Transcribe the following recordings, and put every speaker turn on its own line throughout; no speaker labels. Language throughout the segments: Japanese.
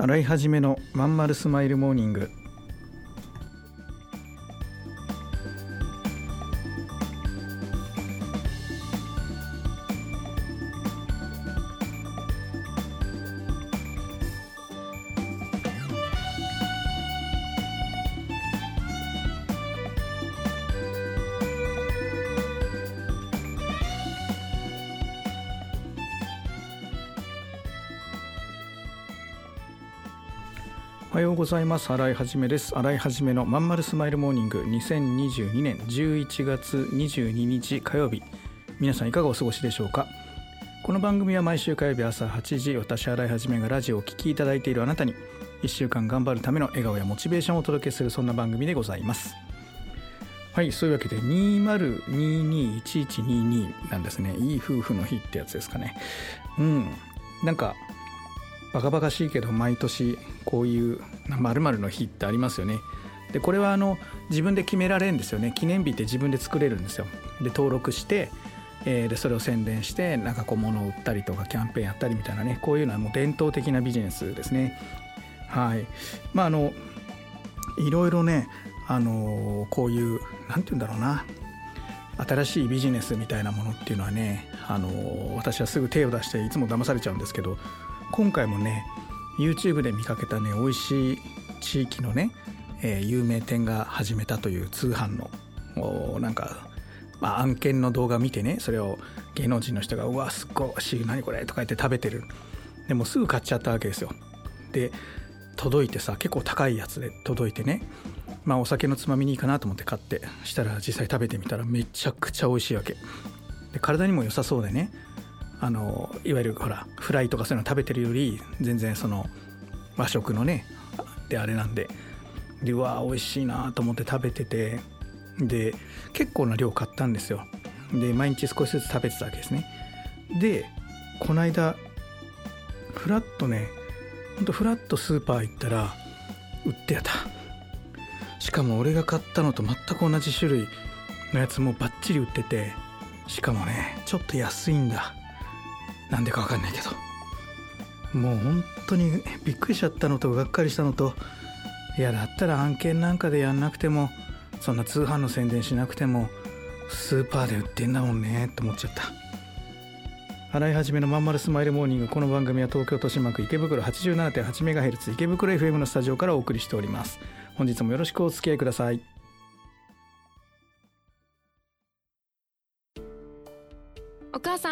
洗い始めのまんまるスマイルモーニング。おはようございます。洗いはじめです。洗いはじめのまんまるスマイルモーニング。2022年11月22日火曜日。皆さんいかがお過ごしでしょうか？この番組は毎週火曜日朝8時私洗いはじめがラジオをお聴きいただいているあなたに1週間頑張るための笑顔やモチベーションをお届けするそんな番組でございます。はいそういうわけで20221122なんですね。いい夫婦の日ってやつですかね。うん。なんかバカバカしいけど毎年こういう〇〇の日ってありますよね。でこれはあの自分で決められるんですよね記念日って自分で作れるんですよ。で登録して、えー、でそれを宣伝してなんかこう物を売ったりとかキャンペーンやったりみたいなねこういうのはもう伝統的なビジネスですね。はいまああのいろいろねあのこういう何て言うんだろうな新しいビジネスみたいなものっていうのはねあの私はすぐ手を出していつも騙されちゃうんですけど今回もね YouTube で見かけたね美味しい地域のね、えー、有名店が始めたという通販のなんか、まあ、案件の動画見てねそれを芸能人の人が「うわすっごいしい何これ」とか言って食べてる。でもすぐ買っちゃったわけですよ。で届いてさ結構高いやつで届いてねまあお酒のつまみにいいかなと思って買ってしたら実際食べてみたらめちゃくちゃ美味しいわけ。で体にも良さそうでねあのいわゆるほらフライとかそういうの食べてるより全然その和食のねであれなんででうわ美味しいなと思って食べててで結構な量買ったんですよ。で毎日少しずつ食べてたわけですね。でこの間フラッとねほんとフラッとスーパー行ったら売ってやった。しかも俺が買ったのと全く同じ種類のやつもバッチリ売っててしかもねちょっと安いんだ。なんでか分かんないけど。もう本当にびっくりしちゃったのとがっかりしたのといやだったら案件なんかでやんなくてもそんな通販の宣伝しなくてもスーパーで売ってんだもんねって思っちゃった。洗い始めのまんまるスマイルモーニングこの番組は東京豊島区池袋 87.8MHz 池袋 FM のスタジオからお送りしております。本日もよろしくお付き合いください。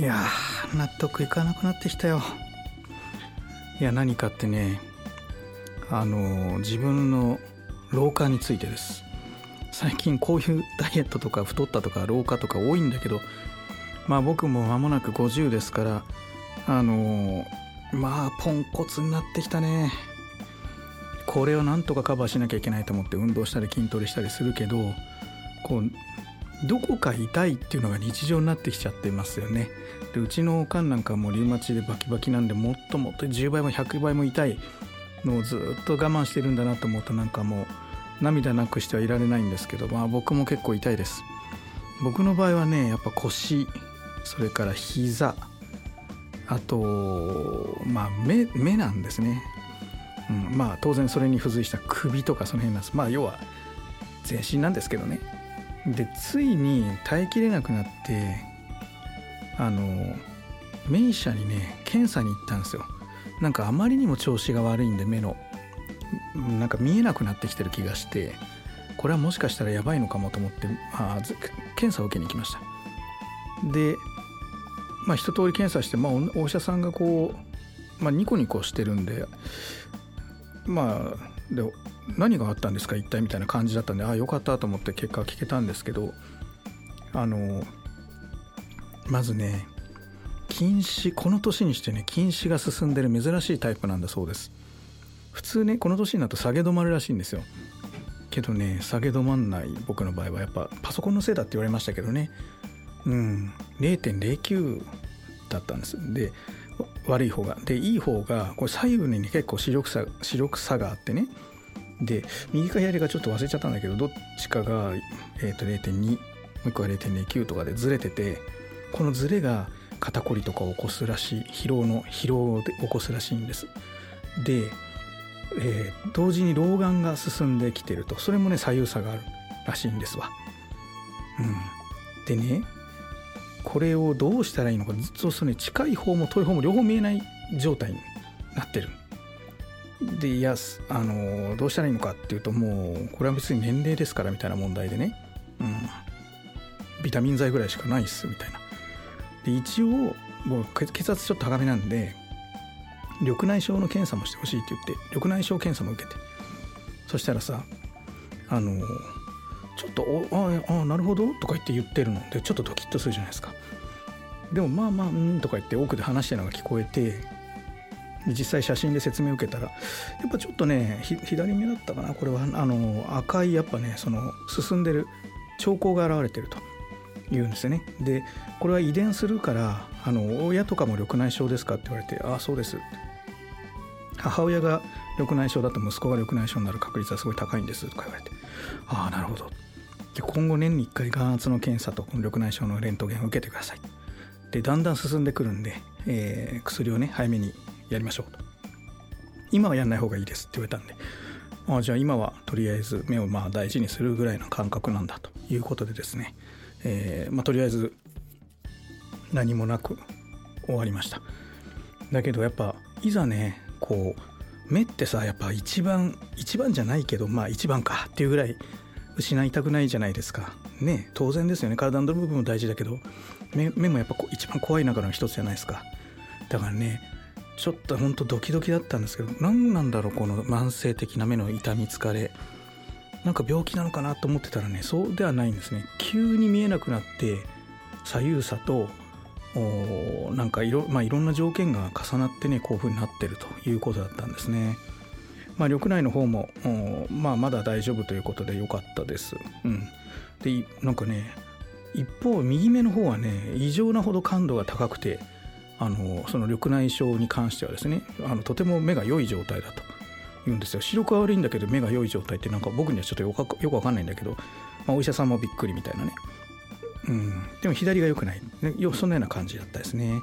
いや納得いかなくなってきたよ。いや何かってねあの自分の老化についてです。最近こういうダイエットとか太ったとか老化とか多いんだけどまあ僕も間もなく50ですからあのまあポンコツになってきたね。これをなんとかカバーしなきゃいけないと思って運動したり筋トレしたりするけどこうどこか痛いっていうのが日常になってきちゃってますよね。でうちのおかんなんかもリウマチでバキバキなんでもっともっと10倍も100倍も痛いのをずっと我慢してるんだなと思うとなんかもう涙なくしてはいられないんですけどまあ僕も結構痛いです。僕の場合はねやっぱ腰それから膝あとまあ目目なんですね、うん、まあ当然それに付随した首とかその辺なんです。まあ要は全身なんですけどね。でついに耐えきれなくなってあの目医者にね検査に行ったんですよ。なんかあまりにも調子が悪いんで目の。なんか見えなくなってきてる気がしてこれはもしかしたらやばいのかもと思ってまあ検査を受けに行きました。でまあ一通り検査して、まあ、お医者さんがこう、まあ、ニコニコしてるんでまあで何があったんですか一体みたいな感じだったんでああよかったと思って結果聞けたんですけどあのまずね近視この年にしてね近視が進んでる珍しいタイプなんだそうです。普通ねこの年になると下げ止まるらしいんですよ。けどね下げ止まんない僕の場合はやっぱパソコンのせいだって言われましたけどね。うん0.09だったんです。で悪い方が。でいい方がこれ左右に、ね、結構視力差視力差があってね。で右か左かちょっと忘れちゃったんだけどどっちかが、えー、と0.2もう一個が0.09とかでずれててこのずれが肩こりとかを起こすらしい疲労の疲労を起こすらしいんです。で、えー、同時に老眼が進んできてると。それもね左右差があるらしいんですわ。うん。でねこれをどうしたらいいのかずっとそ、ね、近い方も遠い方も両方見えない状態になってる。でいやあのどうしたらいいのかっていうともうこれは別に年齢ですからみたいな問題でね。うん。ビタミン剤ぐらいしかないっすみたいな。で一応もう血圧ちょっと高めなんで緑内障の検査もしてほしいって言って緑内障検査も受けて。そしたらさあのちょっと「ああなるほど」とか言って言ってるのでちょっとドキッとするじゃないですか。でもまあまあうんとか言って奥で話してるのが聞こえて実際写真で説明を受けたらやっぱちょっとね左目だったかなこれは。あの赤いやっぱねその進んでる兆候が現れてると。言うんですよね。でこれは遺伝するからあの親とかも緑内障ですかって言われてああそうです。母親が緑内障だと息子が緑内障になる確率はすごい高いんですとか言われて。ああなるほど。で今後年に1回眼圧の検査と緑内障のレントゲンを受けてください。でだんだん進んでくるんで、えー、薬をね早めにやりましょうと。今はやんない方がいいですって言われたんで。あじゃあ今はとりあえず目をまあ大事にするぐらいの感覚なんだということでですね、えー、まあ、とりあえず何もなく終わりました。だけどやっぱいざねこう目ってさやっぱ一番一番じゃないけどまあ一番かっていうぐらい失いたくないじゃないですか。ね当然ですよね。体の部分も大事だけど目目もやっぱ一番怖い中の一つじゃないですか。だからねちょっとほんとドキドキだったんですけど何なんだろうこの慢性的な目の痛み疲れ。なんか病気なのかなと思ってたらねそうではないんですね急に見えなくなって左右差となんかいろ,、まあ、いろんな条件が重なってねこういう風になってるということだったんですね。まあ、緑内の方も、まあ、まだ大丈夫ということで良かったです。うん、でなんかね一方右目の方はね異常なほど感度が高くてあのその緑内障に関してはですねあのとても目が良い状態だと言うんですよ。視力は悪いんだけど目が良い状態ってなんか僕にはちょっとよくよく分かんないんだけど、まあ、お医者さんもびっくりみたいなね、うん、でも左が良くない、ね、そんなような感じだったですね。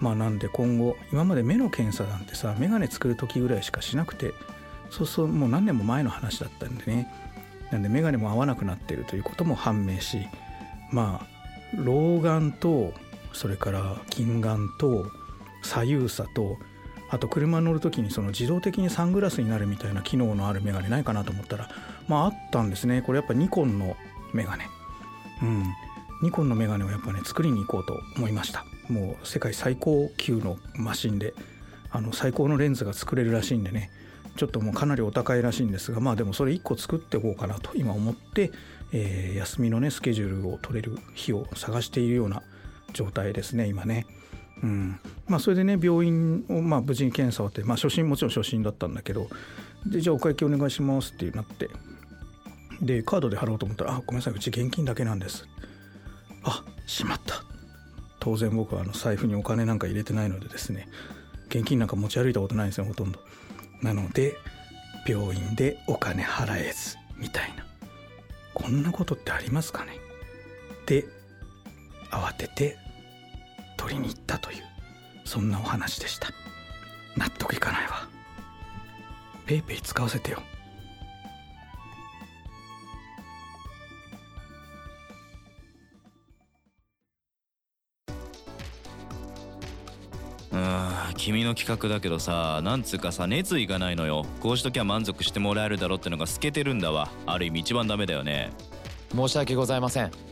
まあなんで今後今まで目の検査なんてさ眼鏡作る時ぐらいしかしなくてそうそうもう何年も前の話だったんでね。なんで眼鏡も合わなくなっているということも判明しまあ老眼とそれから近眼と左右差とあと車に乗る時にその自動的にサングラスになるみたいな機能のあるメガネないかなと思ったらまああったんですね。これやっぱニコンのメガネ。うん。ニコンのメガネをやっぱね作りに行こうと思いました。もう世界最高級のマシンであの最高のレンズが作れるらしいんでね。ちょっともうかなりお高いらしいんですがまあでもそれ1個作っておこうかなと今思って、えー、休みのねスケジュールを取れる日を探しているような状態ですね今ね。うん。まあ、それでね病院をまあ無事に検査をって、まあ、初診もちろん初診だったんだけどでじゃあお会計お願いしますってなってでカードで払おうと思ったら「あごめんなさいうち現金だけなんです」あしまった。当然僕はあの財布にお金なんか入れてないのでですね現金なんか持ち歩いたことないんですよほとんど。なので病院でお金払えずみたいな。こんなことってありますかね。で慌てて取りに行ったというそんなお話でした。納得いかないわ。ペイペイ使わせてよ。
うん君の企画だけどさなんつうかさ熱意がないのよ。こうしときゃ満足してもらえるだろってのが透けてるんだわ。ある意味一番ダメだよね。
申し訳ございません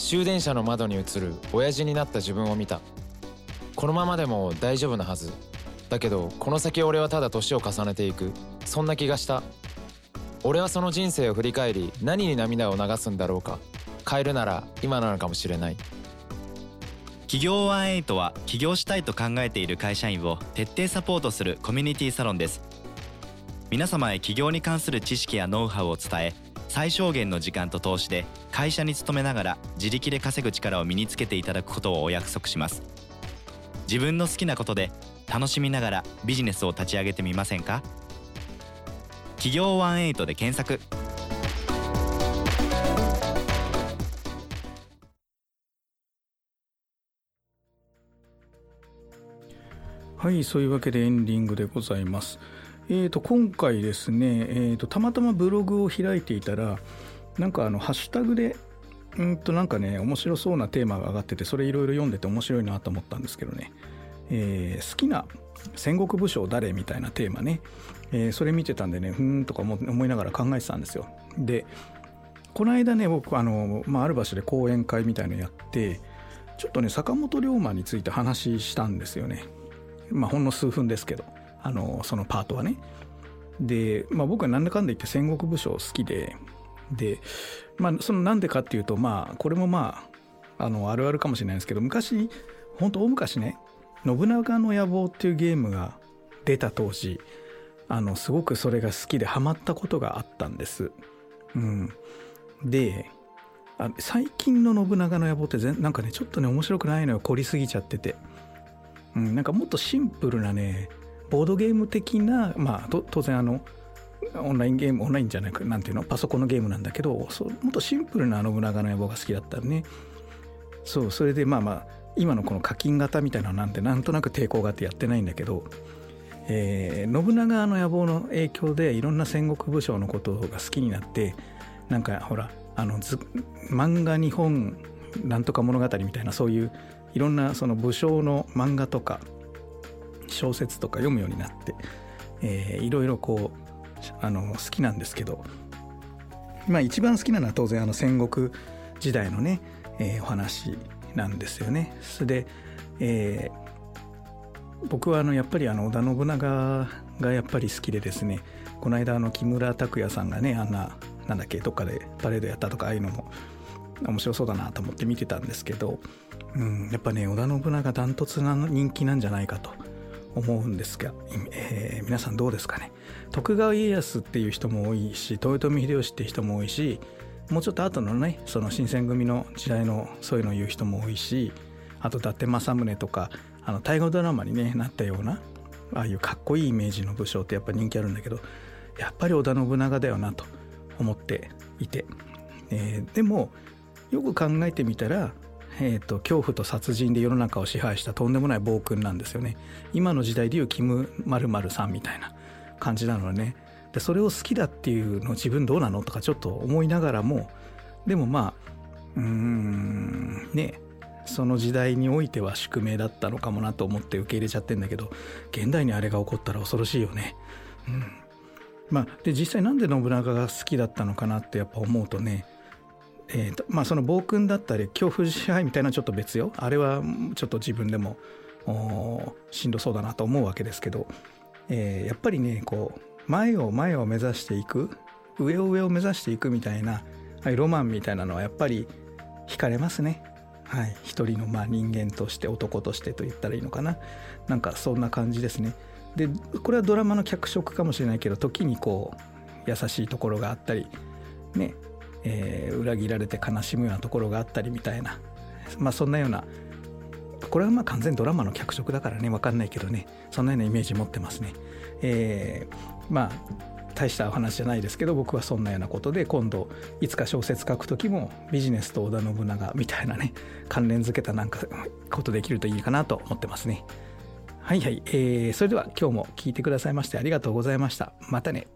終電車の窓に映る親父になった自分を見た。このままでも大丈夫なはず。だけどこの先俺はただ年を重ねていく。そんな気がした。俺はその人生を振り返り何に涙を流すんだろうか。変えるなら今なのかもしれない。
企業ワンエイトは起業したいと考えている会社員を徹底サポートするコミュニティサロンです。皆様へ起業に関する知識やノウハウを伝え最小限の時間と投資で会社に勤めながら自力で稼ぐ力を身につけていただくことをお約束します。自分の好きなことで楽しみながらビジネスを立ち上げてみませんか？企業ワンエイトで検索。
はいそういうわけでエンディングでございます。えーと今回ですね、えーとたまたまブログを開いていたらなんかあのハッシュタグでうんとなんかね面白そうなテーマが上がっててそれいろいろ読んでて面白いなと思ったんですけどね、えー好きな戦国武将誰みたいなテーマね、えーそれ見てたんでねふーんとか思思いながら考えてたんですよ。でこの間ね僕あの、まあ、ある場所で講演会みたいのやってちょっとね坂本龍馬について話したんですよね。まあほんの数分ですけど。あのそのパートはね。で、まあ、僕はなんだかんだ言って戦国武将好きででまあそのなんでかっていうとまあこれもまああのあるあるかもしれないですけど昔本当大昔ね「信長の野望」っていうゲームが出た当時あのすごくそれが好きでハマったことがあったんです。うん、であ最近の信長の野望ってなんかねちょっとね面白くないのよ。凝りすぎちゃってて、うん、なんかもっとシンプルなねボードゲーム的なまあ当然あのオンラインゲームオンラインじゃなくなんていうのパソコンのゲームなんだけどもっとシンプルな信長の野望が好きだったのね。そうそれでまあまあ今のこの課金型みたいなのなんてなんとなく抵抗があってやってないんだけど、えー信長の野望の影響でいろんな戦国武将のことが好きになってなんかほらあの漫画日本なんとか物語みたいなそういういろんなその武将の漫画とか小説とか読むようになって、えーいろいろこうあの好きなんですけどまあ一番好きなのは当然あの戦国時代のね、えーお話なんですよね。で、えー僕はあのやっぱりあの織田信長がやっぱり好きでですねこの間あの木村拓哉さんがねあんななんだっけどっかでパレードやったとかああいうのも面白そうだなと思って見てたんですけど、うん、やっぱね織田信長ダントツな人気なんじゃないかと思うんですが、えー皆さんどうですかね？徳川家康っていう人も多いし豊臣秀吉っていう人も多いしもうちょっと後のねその新選組の時代のそういうのを言う人も多いしあと伊達政宗とかあの大河ドラマに、ね、なったようなああいうかっこいいイメージの武将ってやっぱ人気あるんだけどやっぱり織田信長だよなと思っていて、えーでもよく考えてみたら、えー、と恐怖と殺人で世の中を支配したとんでもない暴君なんですよね。今の時代でいうキム〇〇さんみたいな感じなのね。でそれを好きだっていうの自分どうなのとかちょっと思いながらもでもまあうーんねその時代においては宿命だったのかもなと思って受け入れちゃってんだけど現代にあれが起こったら恐ろしいよね。うん。まあ、で実際なんで信長が好きだったのかなってやっぱ思うとねえーとまあ、その暴君だったり恐怖支配みたいなのはちょっと別よあれはちょっと自分でもしんどそうだなと思うわけですけど、えーやっぱりねこう前を前を目指していく上を上を目指していくみたいなああいロマンみたいなのはやっぱり惹かれますね。はい、一人のまあ人間として男としてと言ったらいいのかななんかそんな感じですね。でこれはドラマの脚色かもしれないけど時にこう優しいところがあったりねえー裏切られて悲しむようなところがあったりみたいなまあそんなようなこれはまあ完全ドラマの脚色だからね分かんないけどねそんなようなイメージ持ってますね。えーまあ大したお話じゃないですけど僕はそんなようなことで今度いつか小説書く時もビジネスと織田信長みたいなね関連づけたなんかことできるといいかなと思ってますね。はいはい、えーそれでは今日も聞いてくださいましてありがとうございました。またね。